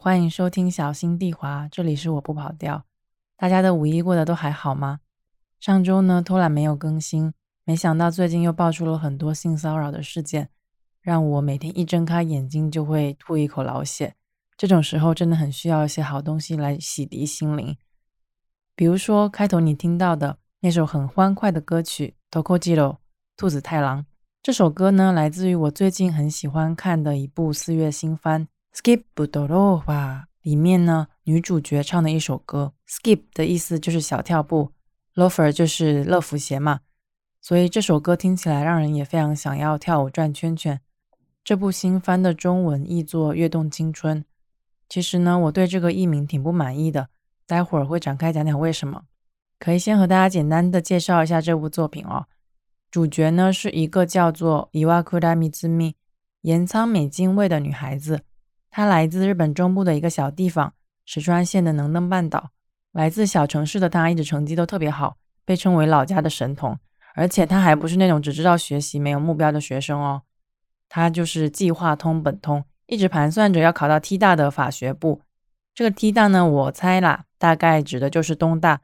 欢迎收听小心地滑，这里是我不跑调。大家的五一过得都还好吗？上周呢偷懒没有更新，没想到最近又爆出了很多性骚扰的事件，让我每天一睁开眼睛就会吐一口老血。这种时候真的很需要一些好东西来洗涤心灵，比如说开头你听到的那首很欢快的歌曲《Tokojiro》兔子太郎。这首歌呢来自于我最近很喜欢看的一部四月新番。Skip 不多罗吧，里面呢，女主角唱的一首歌。Skip 的意思就是小跳步，Lofer 就是乐福鞋嘛，所以这首歌听起来让人也非常想要跳舞转圈圈。这部新番的中文译作《跃动青春》，其实呢，我对这个译名挺不满意的，待会儿会展开讲讲为什么。可以先和大家简单的介绍一下这部作品哦。主角呢是一个叫做伊瓦库达米兹米岩仓美津卫的女孩子。他来自日本中部的一个小地方石川县的能登半岛。来自小城市的他，一直成绩都特别好，被称为老家的神童。而且他还不是那种只知道学习没有目标的学生哦，他就是计划通本通，一直盘算着要考到 T 大的法学部。这个 T 大呢，我猜啦，大概指的就是东大。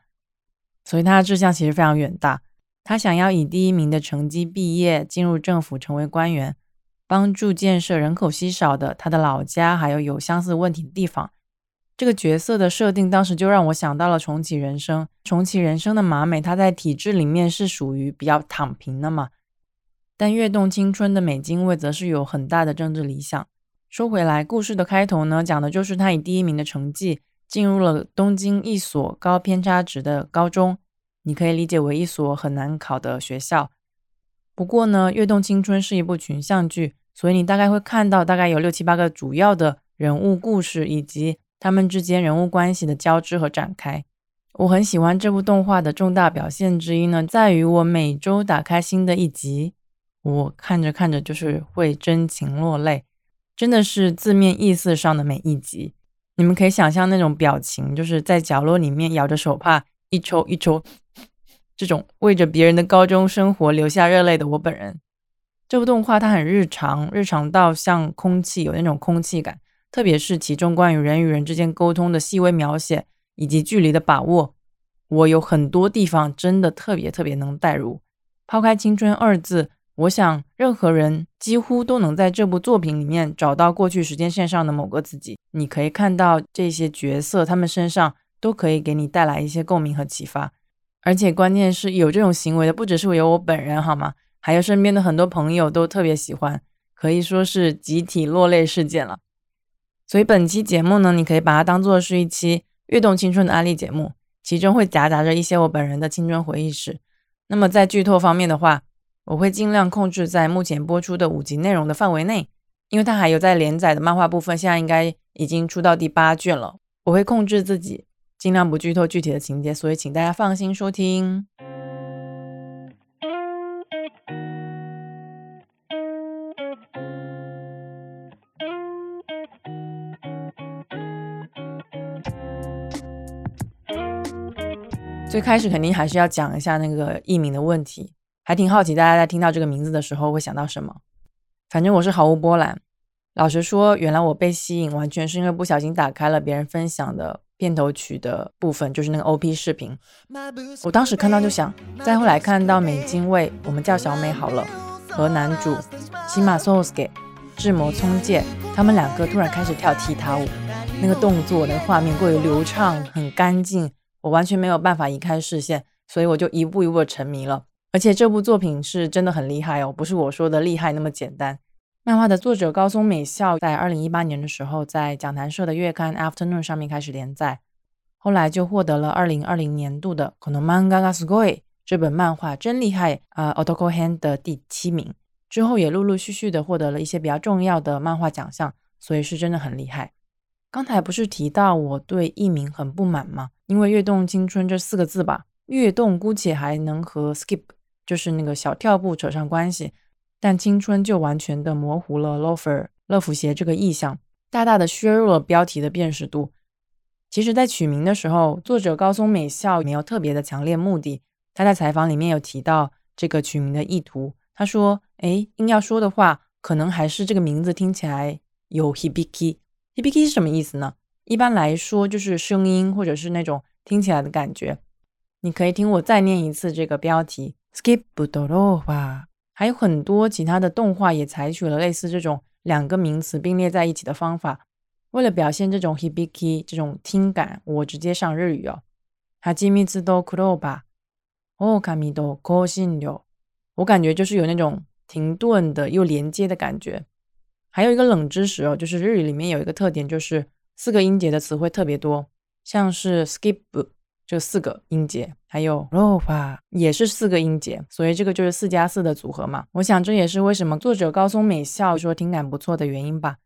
所以他的志向其实非常远大，他想要以第一名的成绩毕业，进入政府，成为官员。帮助建设人口稀少的他的老家，还有有相似问题的地方。这个角色的设定，当时就让我想到了重启人生。重启人生的马美，她在体制里面是属于比较躺平的嘛。但跃动青春的美津卫则是有很大的政治理想。说回来，故事的开头呢，讲的就是他以第一名的成绩进入了东京一所高偏差值的高中，你可以理解为一所很难考的学校。不过呢，跃动青春是一部群像剧。所以你大概会看到，大概有六七八个主要的人物故事，以及他们之间人物关系的交织和展开。我很喜欢这部动画的重大表现之一呢，在于我每周打开新的一集，我看着看着就是会真情落泪，真的是字面意思上的每一集。你们可以想象那种表情，就是在角落里面咬着手帕，一抽一抽，这种为着别人的高中生活流下热泪的我本人。这部动画它很日常，日常到像空气，有那种空气感。特别是其中关于人与人之间沟通的细微描写，以及距离的把握，我有很多地方真的特别特别能代入。抛开“青春”二字，我想任何人几乎都能在这部作品里面找到过去时间线上的某个自己。你可以看到这些角色，他们身上都可以给你带来一些共鸣和启发。而且关键是有这种行为的，不只是有我本人，好吗？还有身边的很多朋友都特别喜欢，可以说是集体落泪事件了。所以本期节目呢，你可以把它当做是一期跃动青春的案例节目，其中会夹杂着一些我本人的青春回忆史。那么在剧透方面的话，我会尽量控制在目前播出的五集内容的范围内，因为它还有在连载的漫画部分，现在应该已经出到第八卷了。我会控制自己，尽量不剧透具体的情节，所以请大家放心收听。最开始肯定还是要讲一下那个艺名的问题，还挺好奇大家在听到这个名字的时候会想到什么。反正我是毫无波澜。老实说，原来我被吸引完全是因为不小心打开了别人分享的片头曲的部分，就是那个 OP 视频。我当时看到就想，再后来看到美津卫，我们叫小美好了，和男主西马 Sosuke 智魔聪介，他们两个突然开始跳踢踏舞，那个动作、那个画面过于流畅，很干净。我完全没有办法移开视线，所以我就一步一步的沉迷了。而且这部作品是真的很厉害哦，不是我说的厉害那么简单。漫画的作者高松美孝在二零一八年的时候，在讲谈社的月刊 Afternoon 上面开始连载，后来就获得了二零二零年度的《この漫画がすごい》这本漫画真厉害啊，Otoko Hand 的第七名。之后也陆陆续续的获得了一些比较重要的漫画奖项，所以是真的很厉害。刚才不是提到我对艺名很不满吗？因为“跃动青春”这四个字吧，跃动姑且还能和 skip 就是那个小跳步扯上关系， 但青春就完全的模糊了 loafer 乐福鞋这个意象，大大的削弱了标题的辨识度。其实，在取名的时候，作者高松美孝没有特别的强烈目的。他在采访里面有提到这个取名的意图，他说：“哎，硬要说的话，可能还是这个名字听起来有 hibiki。” hibiki 是什么意思呢？一般来说就是声音或者是那种听起来的感觉。你可以听我再念一次这个标题：skip 不多罗话。还有很多其他的动画也采取了类似这种两个名词并列在一起的方法。为了表现这种 hibiki 这种听感，我直接上日语哦。哈基米兹多クローバ、オカミ多コシン流，我感觉就是有那种停顿的又连接的感觉。还有一个冷知识哦，就是日语里面有一个特点，就是四个音节的词汇特别多，像是 skip 就四个音节，还有 r o p a 也是四个音节，所以这个就是四加四的组合嘛。我想这也是为什么作者高松美笑说听感不错的原因吧。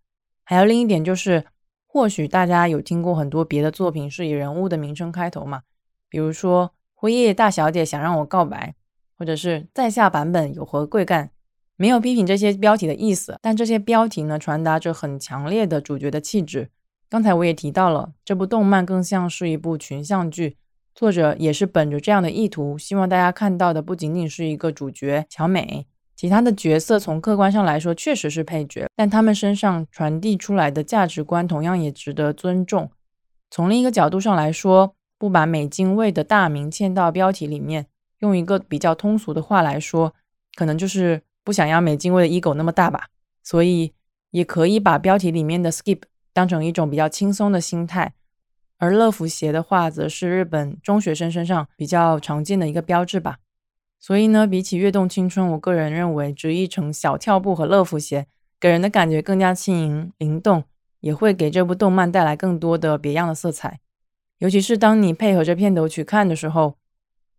还有另一点就是。或许大家有听过很多别的作品是以人物的名称开头嘛，比如说辉夜大小姐想让我告白，或者是在下版本有何贵干。没有批评这些标题的意思，但这些标题呢，传达着很强烈的主角的气质。刚才我也提到了，这部动漫更像是一部群像剧，作者也是本着这样的意图，希望大家看到的不仅仅是一个主角小美。其他的角色从客观上来说确实是配角，但他们身上传递出来的价值观同样也值得尊重。从另一个角度上来说，不把美津卫的大名嵌到标题里面，用一个比较通俗的话来说，可能就是不想要美津卫的 ego 那么大吧。所以也可以把标题里面的 skip 当成一种比较轻松的心态，而乐福鞋的话，则是日本中学生身上比较常见的一个标志吧。所以呢，比起《跃动青春》，我个人认为直译成小跳步和乐福鞋，给人的感觉更加轻盈灵动，也会给这部动漫带来更多的别样的色彩。尤其是当你配合着片头曲看的时候，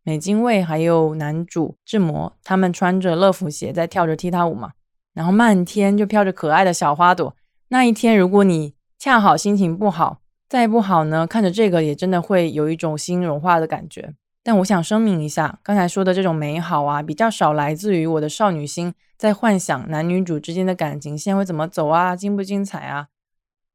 美津卫还有男主志摩他们穿着乐福鞋在跳着踢踏舞嘛，然后漫天就飘着可爱的小花朵。那一天，如果你恰好心情不好，再不好呢，看着这个也真的会有一种心融化的感觉。但我想声明一下，刚才说的这种美好啊，比较少来自于我的少女心在幻想男女主之间的感情线会怎么走啊，精不精彩啊，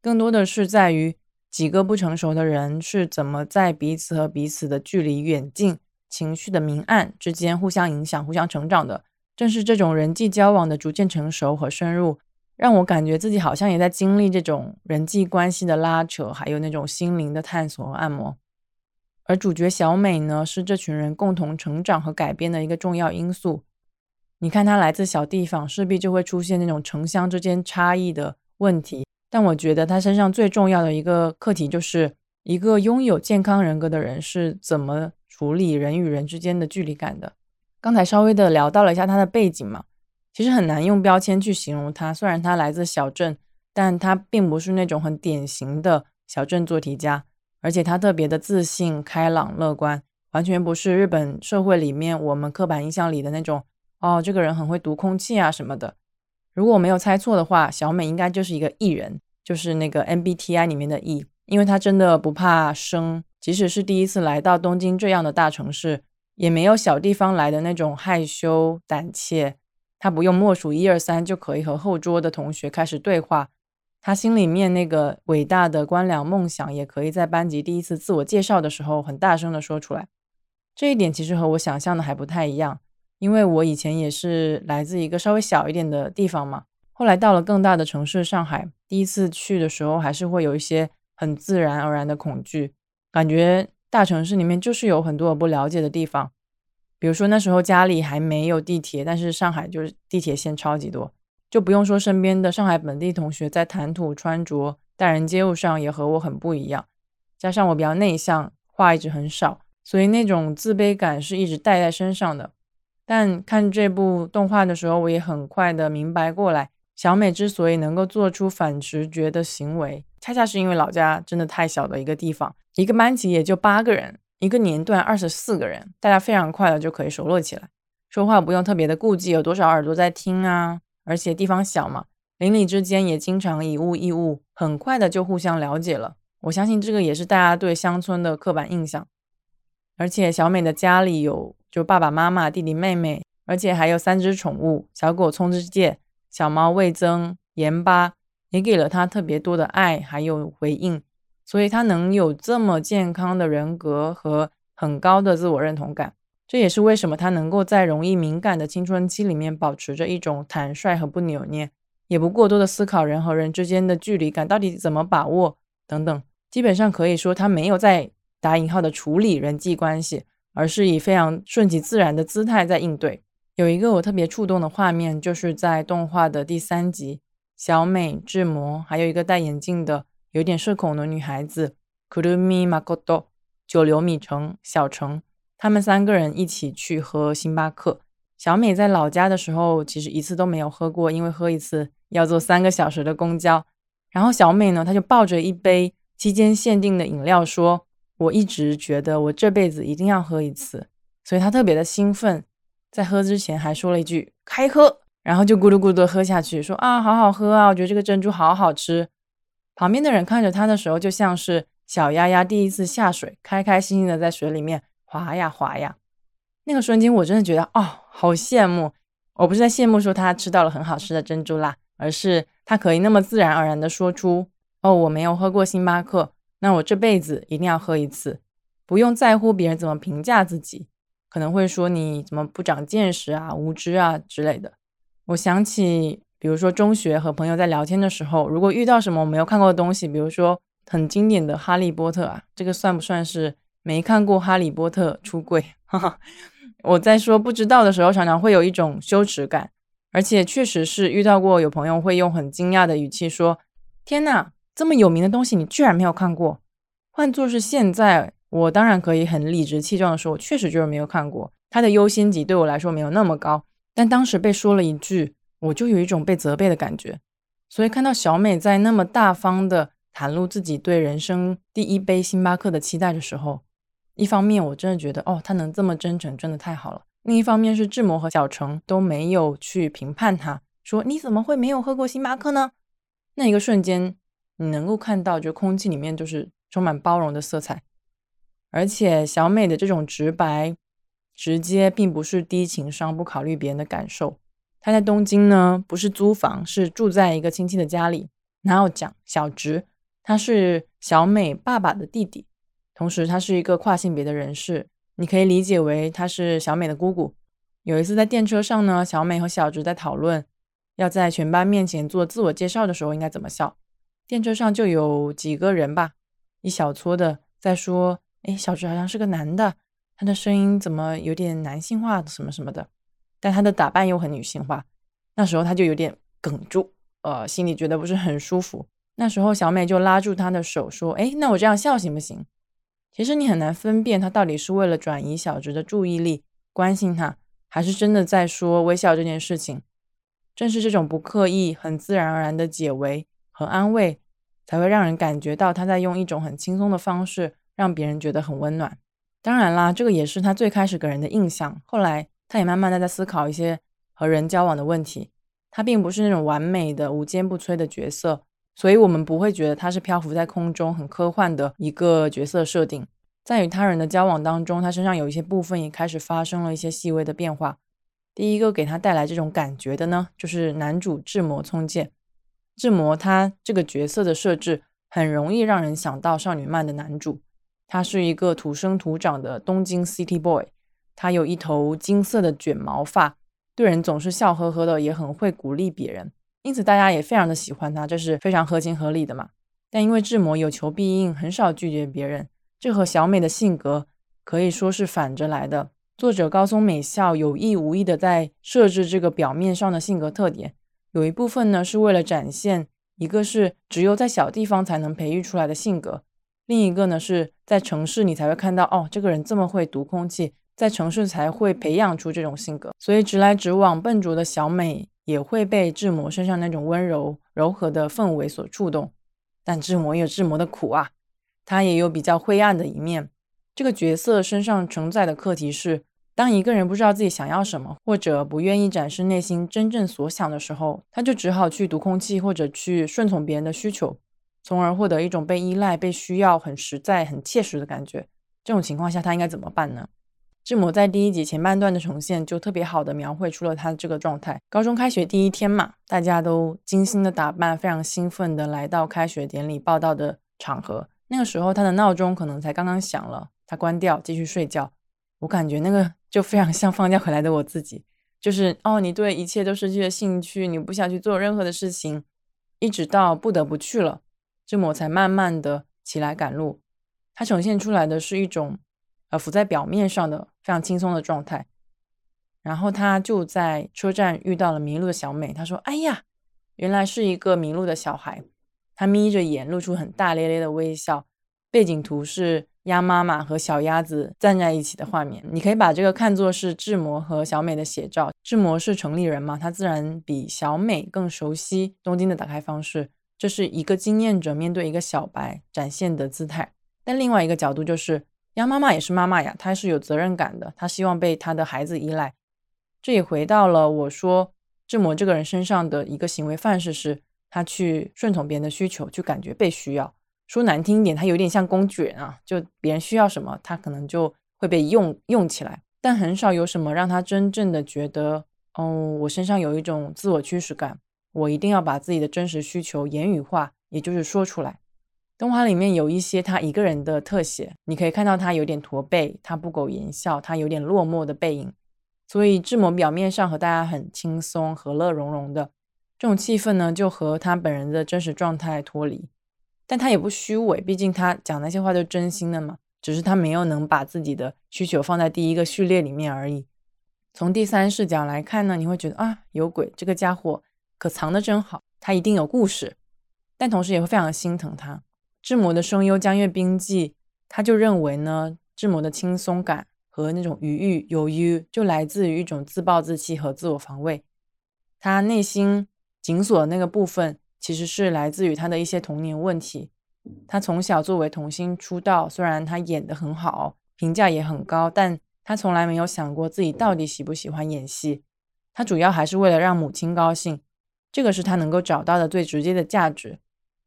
更多的是在于几个不成熟的人是怎么在彼此和彼此的距离远近、情绪的明暗之间互相影响、互相成长的。正是这种人际交往的逐渐成熟和深入，让我感觉自己好像也在经历这种人际关系的拉扯，还有那种心灵的探索和按摩。而主角小美呢，是这群人共同成长和改变的一个重要因素。你看，她来自小地方，势必就会出现那种城乡之间差异的问题。但我觉得她身上最重要的一个课题，就是一个拥有健康人格的人是怎么处理人与人之间的距离感的。刚才稍微的聊到了一下她的背景嘛，其实很难用标签去形容她。虽然她来自小镇，但她并不是那种很典型的小镇做题家。而且他特别的自信、开朗、乐观，完全不是日本社会里面我们刻板印象里的那种哦，这个人很会读空气啊什么的。如果我没有猜错的话，小美应该就是一个艺人，就是那个 MBTI 里面的 E，因为她真的不怕生，即使是第一次来到东京这样的大城市，也没有小地方来的那种害羞胆怯。他不用默数一二三就可以和后桌的同学开始对话。他心里面那个伟大的官僚梦想，也可以在班级第一次自我介绍的时候很大声的说出来。这一点其实和我想象的还不太一样，因为我以前也是来自一个稍微小一点的地方嘛。后来到了更大的城市上海，第一次去的时候还是会有一些很自然而然的恐惧，感觉大城市里面就是有很多我不了解的地方。比如说那时候家里还没有地铁，但是上海就是地铁线超级多。就不用说身边的上海本地同学在谈吐、穿着、待人接物上也和我很不一样，加上我比较内向，话一直很少，所以那种自卑感是一直带在身上的。但看这部动画的时候，我也很快的明白过来，小美之所以能够做出反直觉的行为，恰恰是因为老家真的太小的一个地方，一个班级也就八个人，一个年段二十四个人，大家非常快的就可以熟络起来，说话不用特别的顾忌有多少耳朵在听啊。而且地方小嘛，邻里之间也经常以物易物，很快的就互相了解了。我相信这个也是大家对乡村的刻板印象。而且小美的家里有就爸爸妈妈、弟弟妹妹，而且还有三只宠物：小狗葱之介、小猫味增、盐巴，也给了她特别多的爱还有回应。所以他能有这么健康的人格和很高的自我认同感。这也是为什么他能够在容易敏感的青春期里面保持着一种坦率和不扭捏，也不过多的思考人和人之间的距离感到底怎么把握等等。基本上可以说，他没有在打引号的处理人际关系，而是以非常顺其自然的姿态在应对。有一个我特别触动的画面，就是在动画的第三集，小美、智魔，还有一个戴眼镜的、有点社恐的女孩子，Kurumi Makoto，九流米城、小城，他们三个人一起去喝星巴克。小美在老家的时候，其实一次都没有喝过，因为喝一次要坐三个小时的公交。然后小美呢，她就抱着一杯期间限定的饮料说：“我一直觉得我这辈子一定要喝一次。”所以她特别的兴奋。在喝之前还说了一句“开喝”，然后就咕噜咕噜喝下去，说啊，好好喝啊，我觉得这个珍珠好好吃。旁边的人看着他的时候，就像是小鸭鸭第一次下水，开开心心的在水里面滑呀滑呀。那个瞬间，我真的觉得哦，好羡慕。我不是在羡慕说他吃到了很好吃的珍珠啦，而是他可以那么自然而然的说出哦，我没有喝过星巴克，那我这辈子一定要喝一次，不用在乎别人怎么评价自己。可能会说你怎么不长见识啊、无知啊之类的。我想起，比如说中学和朋友在聊天的时候，如果遇到什么我没有看过的东西，比如说很经典的《哈利波特》啊，这个算不算是没看过《哈利波特》出柜？哈哈，我在说不知道的时候，常常会有一种羞耻感，而且确实是遇到过有朋友会用很惊讶的语气说：“天哪，这么有名的东西你居然没有看过？”换作是现在。我当然可以很理直气壮的说，我确实就是没有看过，它的优先级对我来说没有那么高。但当时被说了一句，我就有一种被责备的感觉。所以看到小美在那么大方的袒露自己对人生第一杯星巴克的期待的时候，一方面我真的觉得，哦，她能这么真诚，真的太好了。另一方面是志摩和小程都没有去评判她，说你怎么会没有喝过星巴克呢？那一个瞬间，你能够看到，就空气里面就是充满包容的色彩。而且小美的这种直白、直接，并不是低情商，不考虑别人的感受。她在东京呢，不是租房，是住在一个亲戚的家里。然后讲小直，他是小美爸爸的弟弟，同时他是一个跨性别的人士，你可以理解为他是小美的姑姑。有一次在电车上呢，小美和小直在讨论要在全班面前做自我介绍的时候应该怎么笑。电车上就有几个人吧，一小撮的在说。哎，小直好像是个男的，他的声音怎么有点男性化，什么什么的，但他的打扮又很女性化。那时候他就有点哽住，呃，心里觉得不是很舒服。那时候小美就拉住他的手说：“哎，那我这样笑行不行？”其实你很难分辨他到底是为了转移小直的注意力，关心他，还是真的在说微笑这件事情。正是这种不刻意、很自然而然的解围和安慰，才会让人感觉到他在用一种很轻松的方式。让别人觉得很温暖。当然啦，这个也是他最开始给人的印象。后来，他也慢慢的在思考一些和人交往的问题。他并不是那种完美的、无坚不摧的角色，所以我们不会觉得他是漂浮在空中、很科幻的一个角色设定。在与他人的交往当中，他身上有一些部分也开始发生了一些细微的变化。第一个给他带来这种感觉的呢，就是男主智魔聪介。智魔他这个角色的设置，很容易让人想到少女漫的男主。他是一个土生土长的东京 City Boy，他有一头金色的卷毛发，对人总是笑呵呵的，也很会鼓励别人，因此大家也非常的喜欢他，这是非常合情合理的嘛。但因为志摩有求必应，很少拒绝别人，这和小美的性格可以说是反着来的。作者高松美孝有意无意的在设置这个表面上的性格特点，有一部分呢是为了展现一个是只有在小地方才能培育出来的性格。另一个呢，是在城市你才会看到哦，这个人这么会读空气，在城市才会培养出这种性格。所以直来直往、笨拙的小美也会被志摩身上那种温柔柔和的氛围所触动。但志摩有志摩的苦啊，他也有比较灰暗的一面。这个角色身上承载的课题是：当一个人不知道自己想要什么，或者不愿意展示内心真正所想的时候，他就只好去读空气，或者去顺从别人的需求。从而获得一种被依赖、被需要、很实在、很切实的感觉。这种情况下，他应该怎么办呢？志摩在第一集前半段的呈现就特别好的描绘出了他这个状态。高中开学第一天嘛，大家都精心的打扮，非常兴奋的来到开学典礼报道的场合。那个时候，他的闹钟可能才刚刚响了，他关掉继续睡觉。我感觉那个就非常像放假回来的我自己，就是哦，你对一切都失去了兴趣，你不想去做任何的事情，一直到不得不去了，志摩才慢慢的起来赶路。他呈现出来的是一种呃浮在表面上的非常轻松的状态。然后他就在车站遇到了迷路的小美，他说：“哎呀，原来是一个迷路的小孩。”他眯着眼，露出很大咧咧的微笑。背景图是鸭妈妈和小鸭子站在一起的画面。你可以把这个看作是志摩和小美的写照。志摩是城里人嘛，他自然比小美更熟悉东京的打开方式。这是一个经验者面对一个小白展现的姿态。但另外一个角度就是，鸭妈妈也是妈妈呀，她是有责任感的，她希望被她的孩子依赖。这也回到了我说志摩这个人身上的一个行为范式是。他去顺从别人的需求，去感觉被需要。说难听一点，他有点像工具人啊，就别人需要什么，他可能就会被用用起来。但很少有什么让他真正的觉得，哦，我身上有一种自我驱使感，我一定要把自己的真实需求言语化，也就是说出来。动画里面有一些他一个人的特写，你可以看到他有点驼背，他不苟言笑，他有点落寞的背影。所以志摩表面上和大家很轻松、和乐融融的。这种气氛呢，就和他本人的真实状态脱离，但他也不虚伪，毕竟他讲那些话都是真心的嘛。只是他没有能把自己的需求放在第一个序列里面而已。从第三视角来看呢，你会觉得啊，有鬼，这个家伙可藏得真好，他一定有故事。但同时也会非常心疼他。志摩的声优江月冰记，他就认为呢，志摩的轻松感和那种余欲犹豫，就来自于一种自暴自弃和自我防卫。他内心。紧锁的那个部分，其实是来自于他的一些童年问题。他从小作为童星出道，虽然他演得很好，评价也很高，但他从来没有想过自己到底喜不喜欢演戏。他主要还是为了让母亲高兴，这个是他能够找到的最直接的价值。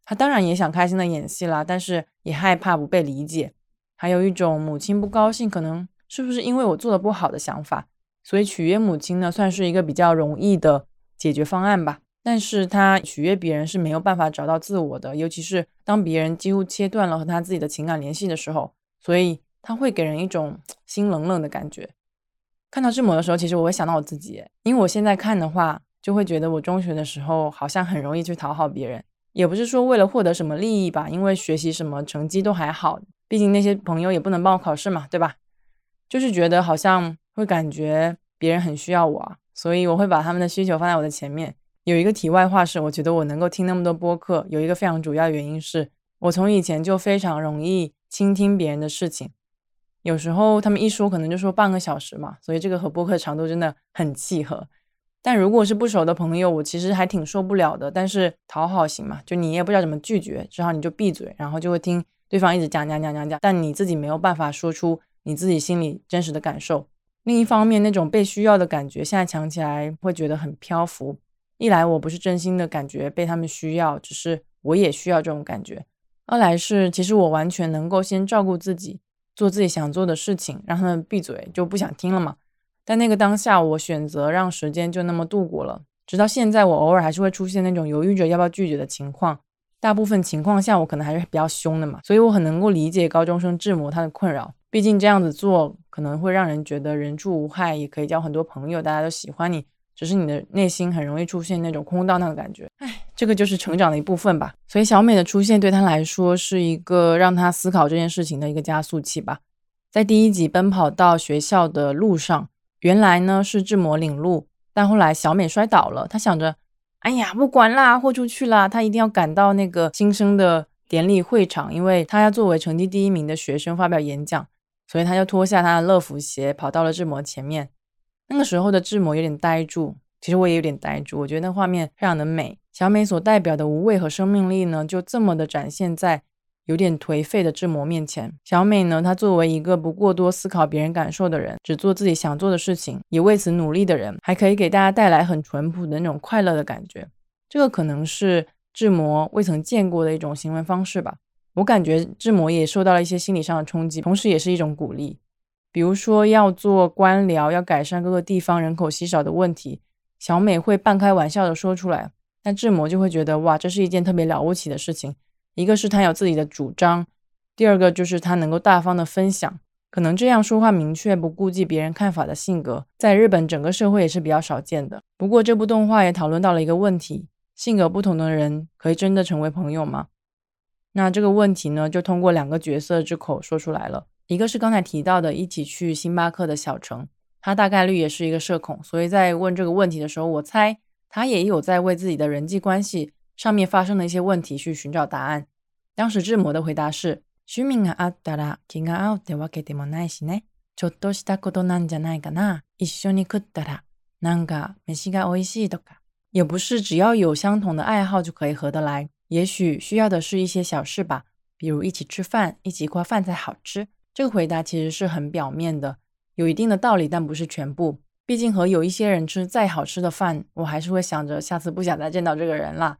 他当然也想开心的演戏啦，但是也害怕不被理解，还有一种母亲不高兴，可能是不是因为我做的不好的想法。所以取悦母亲呢，算是一个比较容易的解决方案吧。但是他取悦别人是没有办法找到自我的，尤其是当别人几乎切断了和他自己的情感联系的时候，所以他会给人一种 心冷冷的感觉。看到志摩的时候，其实我会想到我自己，因为我现在看的话，就会觉得我中学的时候好像很容易去讨好别人，也不是说为了获得什么利益吧，因为学习什么成绩都还好，毕竟那些朋友也不能帮我考试嘛，对吧？就是觉得好像会感觉别人很需要我，所以我会把他们的需求放在我的前面。有一个题外话是，我觉得我能够听那么多播客，有一个非常主要原因是我从以前就非常容易倾听别人的事情，有时候他们一说可能就说半个小时嘛，所以这个和播客长度真的很契合。但如果是不熟的朋友，我其实还挺受不了的。但是讨好型嘛，就你也不知道怎么拒绝，只好你就闭嘴，然后就会听对方一直讲讲讲讲讲，但你自己没有办法说出你自己心里真实的感受。另一方面，那种被需要的感觉，现在想起来会觉得很漂浮。一来我不是真心的感觉被他们需要，只是我也需要这种感觉；二来是其实我完全能够先照顾自己，做自己想做的事情，让他们闭嘴就不想听了嘛。但那个当下，我选择让时间就那么度过了，直到现在，我偶尔还是会出现那种犹豫着要不要拒绝的情况。大部分情况下，我可能还是比较凶的嘛，所以我很能够理解高中生志摩他的困扰。毕竟这样子做可能会让人觉得人畜无害，也可以交很多朋友，大家都喜欢你。只是你的内心很容易出现那种空荡荡的感觉，哎，这个就是成长的一部分吧。所以小美的出现对他来说是一个让他思考这件事情的一个加速器吧。在第一集奔跑到学校的路上，原来呢是志摩领路，但后来小美摔倒了，他想着，哎呀，不管啦，豁出去啦，他一定要赶到那个新生的典礼会场，因为他要作为成绩第一名的学生发表演讲，所以他就脱下他的乐福鞋，跑到了志摩前面。那个时候的志摩有点呆住，其实我也有点呆住。我觉得那画面非常的美，小美所代表的无畏和生命力呢，就这么的展现在有点颓废的志摩面前。小美呢，她作为一个不过多思考别人感受的人，只做自己想做的事情，也为此努力的人，还可以给大家带来很淳朴的那种快乐的感觉。这个可能是志摩未曾见过的一种行为方式吧。我感觉志摩也受到了一些心理上的冲击，同时也是一种鼓励。比如说要做官僚，要改善各个地方人口稀少的问题，小美会半开玩笑的说出来，但志摩就会觉得哇，这是一件特别了不起的事情。一个是他有自己的主张，第二个就是他能够大方的分享，可能这样说话明确、不顾及别人看法的性格，在日本整个社会也是比较少见的。不过，这部动画也讨论到了一个问题：性格不同的人可以真的成为朋友吗？那这个问题呢，就通过两个角色之口说出来了。一个是刚才提到的一起去星巴克的小城，他大概率也是一个社恐，所以在问这个问题的时候，我猜他也有在为自己的人际关系上面发生的一些问题去寻找答案。当时智摩的回答是。趣味があったら気が合うってわけでもないしね。ちょっとしたことなんじゃないかな。一緒に食ったらなんか飯が美味しいとか。也不是只要有相同的爱好就可以合得来，也许需要的是一些小事吧，比如一起吃饭，一起一块饭才好吃。这个回答其实是很表面的，有一定的道理，但不是全部。毕竟和有一些人吃再好吃的饭，我还是会想着下次不想再见到这个人啦。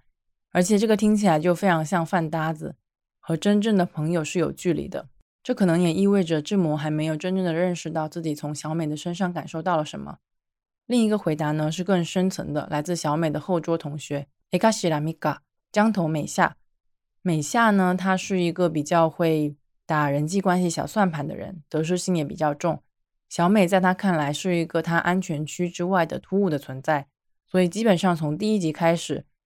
而且这个听起来就非常像饭搭子。和真正的朋友是有距离的，这可能也意味着志摩还没有真正的认识到自己从小美的身上感受到了什么。另一个回答呢是更深层的，来自小美的后桌同学 Ekashi Lamika 江头美夏。美夏呢，她是一个比较会打人际关系小算盘的人，得失心也比较重。小美在她看来是一个她安全区之外的突兀的存在，所以基本上从第一集开始。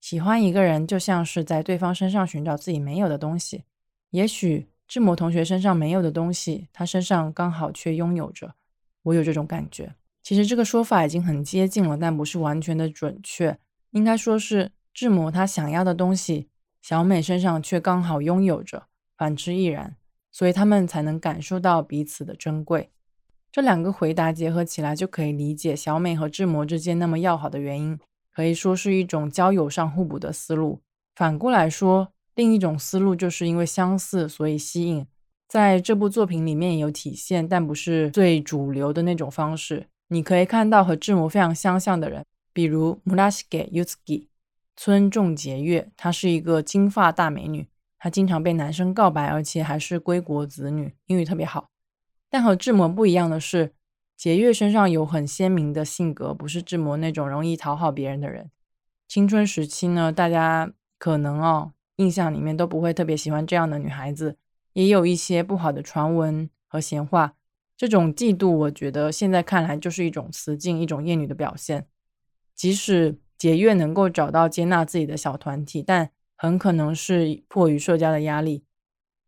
喜欢一个人，就像是在对方身上寻找自己没有的东西。也许志摩同学身上没有的东西，他身上刚好却拥有着。我有这种感觉。其实这个说法已经很接近了，但不是完全的准确。应该说是志摩他想要的东西，小美身上却刚好拥有着，反之亦然。所以他们才能感受到彼此的珍贵。这两个回答结合起来，就可以理解小美和志摩之间那么要好的原因。可以说是一种交友上互补的思路。反过来说，另一种思路就是因为相似，所以吸引。在这部作品里面有体现，但不是最主流的那种方式。你可以看到和志摩非常相像的人，比如 Murashige Yusuki 村重节月，她是一个金发大美女，她经常被男生告白，而且还是归国子女，英语特别好。但和志摩不一样的是。节月身上有很鲜明的性格，不是志摩那种容易讨好别人的人。青春时期呢，大家可能哦印象里面都不会特别喜欢这样的女孩子，也有一些不好的传闻和闲话。这种嫉妒，我觉得现在看来就是一种雌竞，一种厌女的表现。即使节月能够找到接纳自己的小团体，但很可能是迫于社交的压力。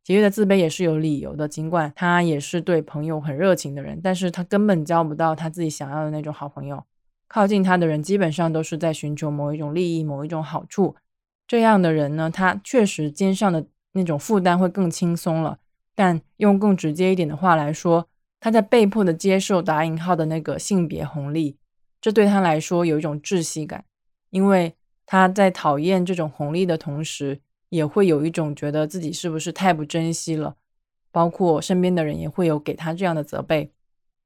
节约的自卑也是有理由的，尽管他也是对朋友很热情的人，但是他根本交不到他自己想要的那种好朋友。靠近他的人基本上都是在寻求某一种利益、某一种好处。这样的人呢，他确实肩上的那种负担会更轻松了。但用更直接一点的话来说，他在被迫的接受打引号的那个性别红利，这对他来说有一种窒息感，因为他在讨厌这种红利的同时。也会有一种觉得自己是不是太不珍惜了，包括身边的人也会有给他这样的责备。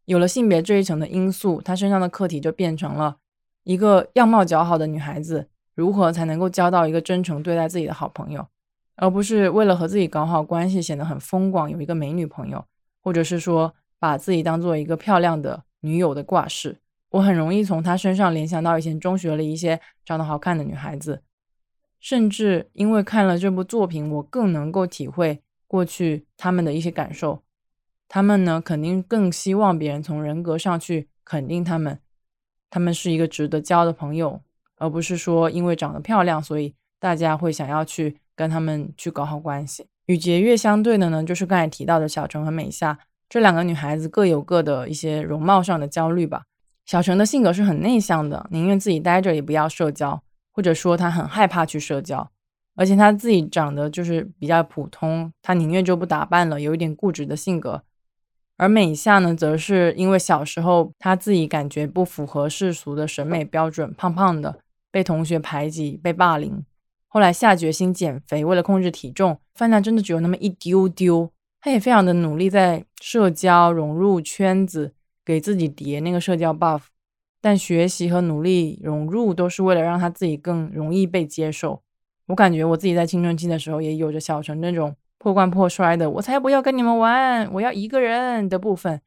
有了性别这一层的因素，他身上的课题就变成了一个样貌较好的女孩子如何才能够交到一个真诚对待自己的好朋友，而不是为了和自己搞好关系显得很风光，有一个美女朋友，或者是说把自己当做一个漂亮的女友的挂饰。我很容易从他身上联想到以前中学里一些长得好看的女孩子。甚至因为看了这部作品，我更能够体会过去他们的一些感受。他们呢，肯定更希望别人从人格上去肯定他们，他们是一个值得交的朋友，而不是说因为长得漂亮，所以大家会想要去跟他们去搞好关系。与节月相对的呢，就是刚才提到的小城和美夏这两个女孩子各有各的一些容貌上的焦虑吧。小城的性格是很内向的，宁愿自己待着也不要社交。或者说他很害怕去社交，而且他自己长得就是比较普通，他宁愿就不打扮了，有一点固执的性格。而美夏呢，则是因为小时候他自己感觉不符合世俗的审美标准，胖胖的，被同学排挤、被霸凌，后来下决心减肥，为了控制体重，饭量真的只有那么一丢丢。他也非常的努力在社交、融入圈子，给自己叠那个社交 buff，但学习和努力融入都是为了让他自己更容易被接受。我感觉我自己在青春期的时候也有着小陈那种破罐破摔的，我才不要跟你们玩，我要一个人的部分，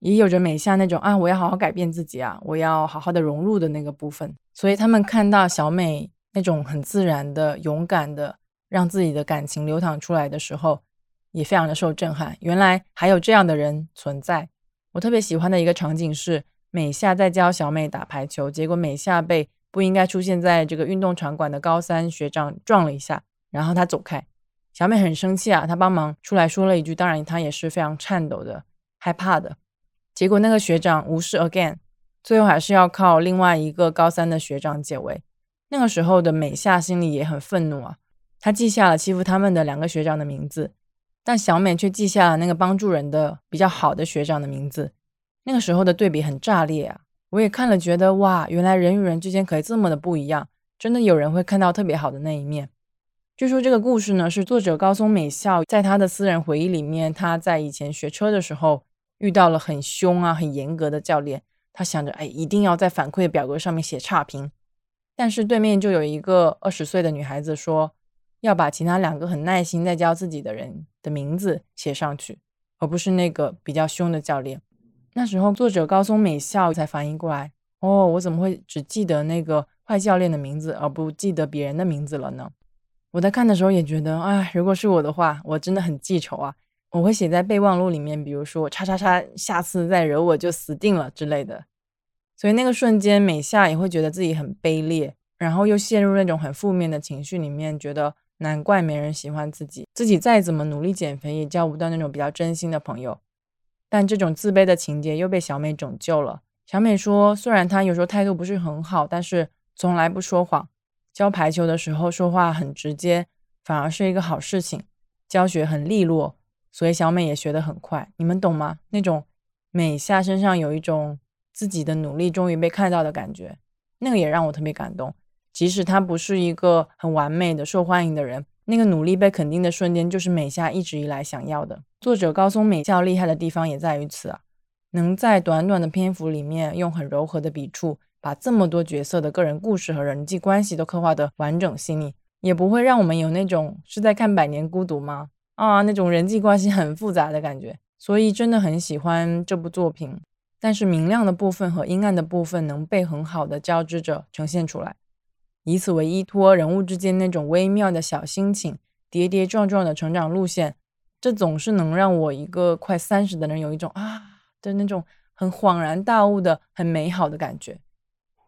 也有着美夏那种啊，我要好好改变自己啊，我要好好的融入的那个部分。所以他们看到小美那种很自然的、勇敢的让自己的感情流淌出来的时候，也非常的受震撼。原来还有这样的人存在。我特别喜欢的一个场景是美夏在教小美打排球，结果美夏被不应该出现在这个运动场馆的高三学长撞了一下，然后他走开，小美很生气啊，她帮忙出来说了一句，当然她也是非常颤抖的、害怕的。结果那个学长无视 again，最后还是要靠另外一个高三的学长解围。那个时候的美夏心里也很愤怒啊，她记下了欺负他们的两个学长的名字。但小美却记下了那个帮助人的比较好的学长的名字。那个时候的对比很炸裂啊！我也看了，觉得哇，原来人与人之间可以这么的不一样。真的有人会看到特别好的那一面。据说这个故事呢，是作者高松美孝在他的私人回忆里面，他在以前学车的时候遇到了很凶啊、很严格的教练。他想着，哎，一定要在反馈表格上面写差评。但是对面就有一个二十岁的女孩子说。要把其他两个很耐心在教自己的人的名字写上去，而不是那个比较凶的教练。那时候作者高松美孝才反应过来，哦，我怎么会只记得那个坏教练的名字，而不记得别人的名字了呢？我在看的时候也觉得，哎，如果是我的话，我真的很记仇啊！我会写在备忘录里面，比如说叉叉叉，下次再惹我就死定了之类的。所以那个瞬间，美夏也会觉得自己很卑劣，然后又陷入那种很负面的情绪里面，觉得。难怪没人喜欢自己，自己再怎么努力减肥，也交不到那种比较真心的朋友。但这种自卑的情节又被小美拯救了。小美说，虽然她有时候态度不是很好，但是从来不说谎。教排球的时候说话很直接，反而是一个好事情。教学很利落，所以小美也学得很快。你们懂吗？那种美夏身上有一种自己的努力终于被看到的感觉，那个也让我特别感动。即使他不是一个很完美的、受欢迎的人，那个努力被肯定的瞬间，就是美夏一直以来想要的。作者高松美孝厉害的地方也在于此啊，能在短短的篇幅里面，用很柔和的笔触，把这么多角色的个人故事和人际关系都刻画的完整细腻，也不会让我们有那种是在看《百年孤独》吗？啊，那种人际关系很复杂的感觉。所以真的很喜欢这部作品，但是明亮的部分和阴暗的部分能被很好的交织着呈现出来。以此为依托，人物之间那种微妙的小心情，跌跌撞撞的成长路线，这总是能让我一个快三十的人有一种啊的那种很恍然大悟的很美好的感觉。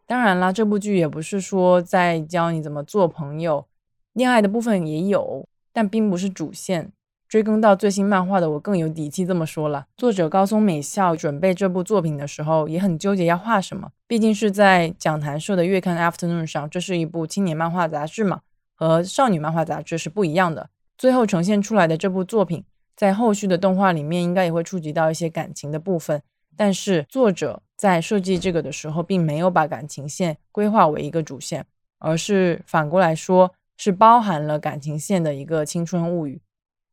当然啦，这部剧也不是说在教你怎么做朋友，恋爱的部分也有，但并不是主线。追更到最新漫画的我更有底气这么说了。作者高松美孝准备这部作品的时候也很纠结要画什么，毕竟是在讲谈社的月刊 Afternoon 上，这是一部青年漫画杂志嘛，和少女漫画杂志是不一样的。最后呈现出来的这部作品，在后续的动画里面应该也会触及到一些感情的部分，但是作者在设计这个的时候，并没有把感情线规划为一个主线，而是反过来说，是包含了感情线的一个青春物语。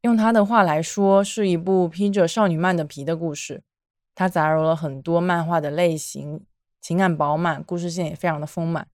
用他的话来说，是一部披着少女漫的皮的故事。它杂糅了很多漫画的类型，情感饱满，故事线也非常的丰满。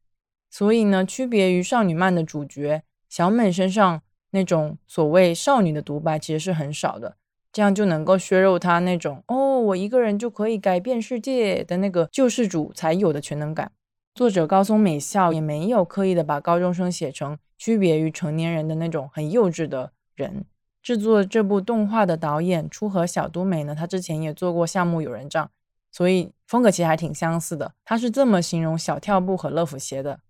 所以呢，区别于少女漫的主角小美身上那种所谓少女的独白，其实是很少的。这样就能够削弱她那种“哦，我一个人就可以改变世界”的那个救世主才有的全能感。作者高松美孝也没有刻意的把高中生写成区别于成年人的那种很幼稚的人。制作这部动画的导演出和小都美呢，他之前也做过项目有人帐，所以风格其实还挺相似的。他是这么形容小跳步和乐福鞋的：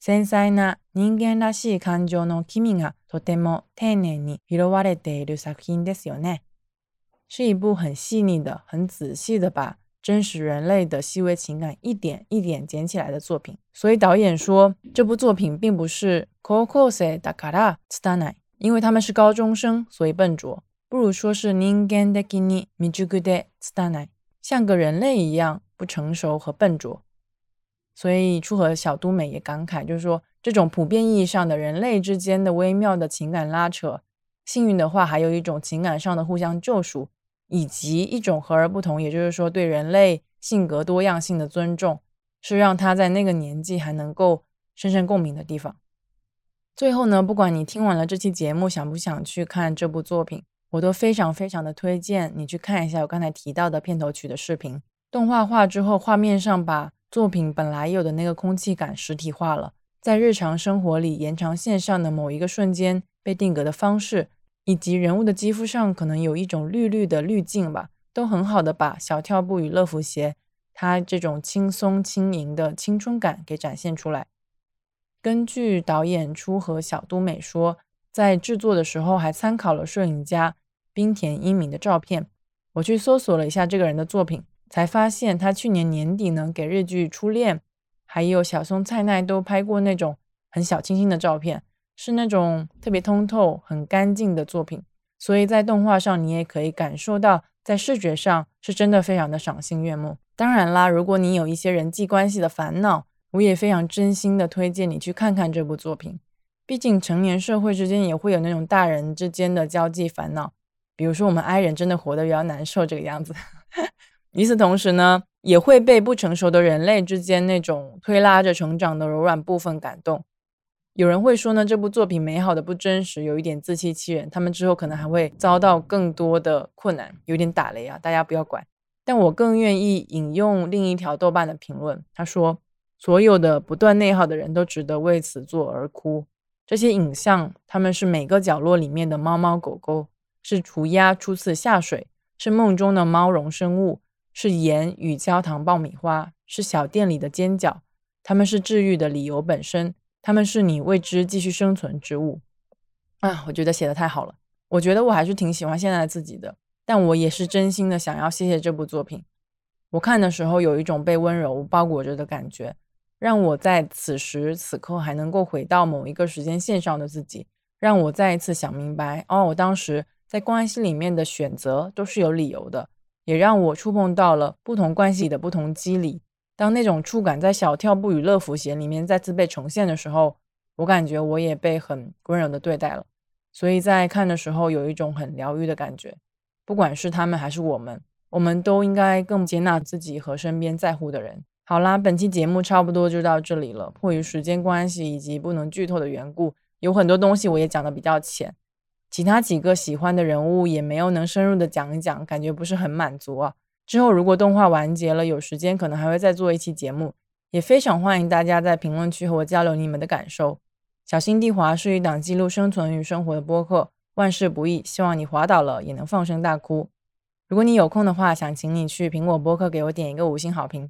繊細な人間らしい感情の機微がとても丁寧に拾われている作品ですよね。是一部很细腻的、很仔细的把真实人类的细微情感一点一点捡起来的作品。所以导演说，这部作品并不是高校生だから拙い。 因为他们是高中生，所以笨拙，不如说是人間的に未熟で拙い，像个人类一样不成熟和笨拙。所以初和小都美也感慨，就是说这种普遍意义上的人类之间的微妙的情感拉扯，幸运的话还有一种情感上的互相救赎， 以及一种和而不同，也就是说对人类性格多样性的尊重，是让他在那个年纪还能够深深共鸣的地方。 最后呢，不管你听完了这期节目想不想去看这部作品，我都非常非常的推荐你去看一下我刚才提到的片头曲的视频。动画化之后，画面上把作品本来有的那个空气感实体化了，在日常生活里延长线上的某一个瞬间被定格的方式，以及人物的肌肤上可能有一种绿绿的滤镜吧，都很好的把小跳步与乐福鞋它这种轻松轻盈的青春感给展现出来。根据导演初和小都美说，在制作的时候还参考了摄影家冰田英明的照片。我去搜索了一下这个人的作品。才发现他去年年底呢，给日剧《初恋》还有小松菜奈都拍过那种很小清新的照片，是那种特别通透、很干净的作品。所以在动画上，你也可以感受到，在视觉上是真的非常的赏心悦目。当然啦，如果你有一些人际关系的烦恼，我也非常真心的推荐你去看看这部作品。毕竟成年社会之间也会有那种大人之间的交际烦恼，比如说我们 I 人真的活得比较难受这个样子。与此同时呢，也会被不成熟的人类之间那种推拉着成长的柔软部分感动。有人会说呢，这部作品美好的不真实，有一点自欺欺人。他们之后可能还会遭到更多的困难，有点打雷啊！大家不要管。但我更愿意引用另一条豆瓣的评论，他说：“所有的不断内耗的人都值得为此作而哭。这些影像，他们是每个角落里面的猫猫狗狗，是雏鸭初次下水，是梦中的猫绒生物。”是盐与焦糖爆米花，是小店里的煎饺，他们是治愈的理由本身，他们是你为之继续生存之物。啊，我觉得写的太好了，我觉得我还是挺喜欢现在的自己的，但我也是真心的想要谢谢这部作品。我看的时候有一种被温柔包裹着的感觉，让我在此时此刻还能够回到某一个时间线上的自己，让我再一次想明白，哦，我当时在关系里面的选择都是有理由的。也让我触碰到了不同关系的不同机理。当那种触感在小跳步与乐福鞋里面再次被呈现的时候，我感觉我也被很温柔的对待了。所以在看的时候有一种很疗愈的感觉。不管是他们还是我们，我们都应该更接纳自己和身边在乎的人。好啦，本期节目差不多就到这里了。迫于时间关系以及不能剧透的缘故，有很多东西我也讲的比较浅。其他几个喜欢的人物也没有能深入的讲一讲，感觉不是很满足啊。之后如果动画完结了，有时间可能还会再做一期节目，也非常欢迎大家在评论区和我交流你们的感受。小心地滑是一档记录生存与生活的播客，万事不易，希望你滑倒了也能放声大哭。如果你有空的话，想请你去苹果播客给我点一个五星好评。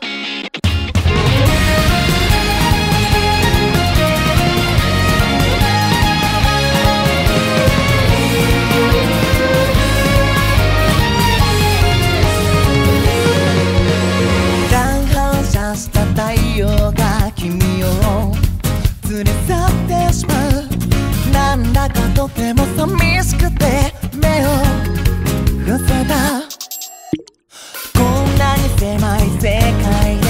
とても寂しくて目を伏せたこんなに狭い世界。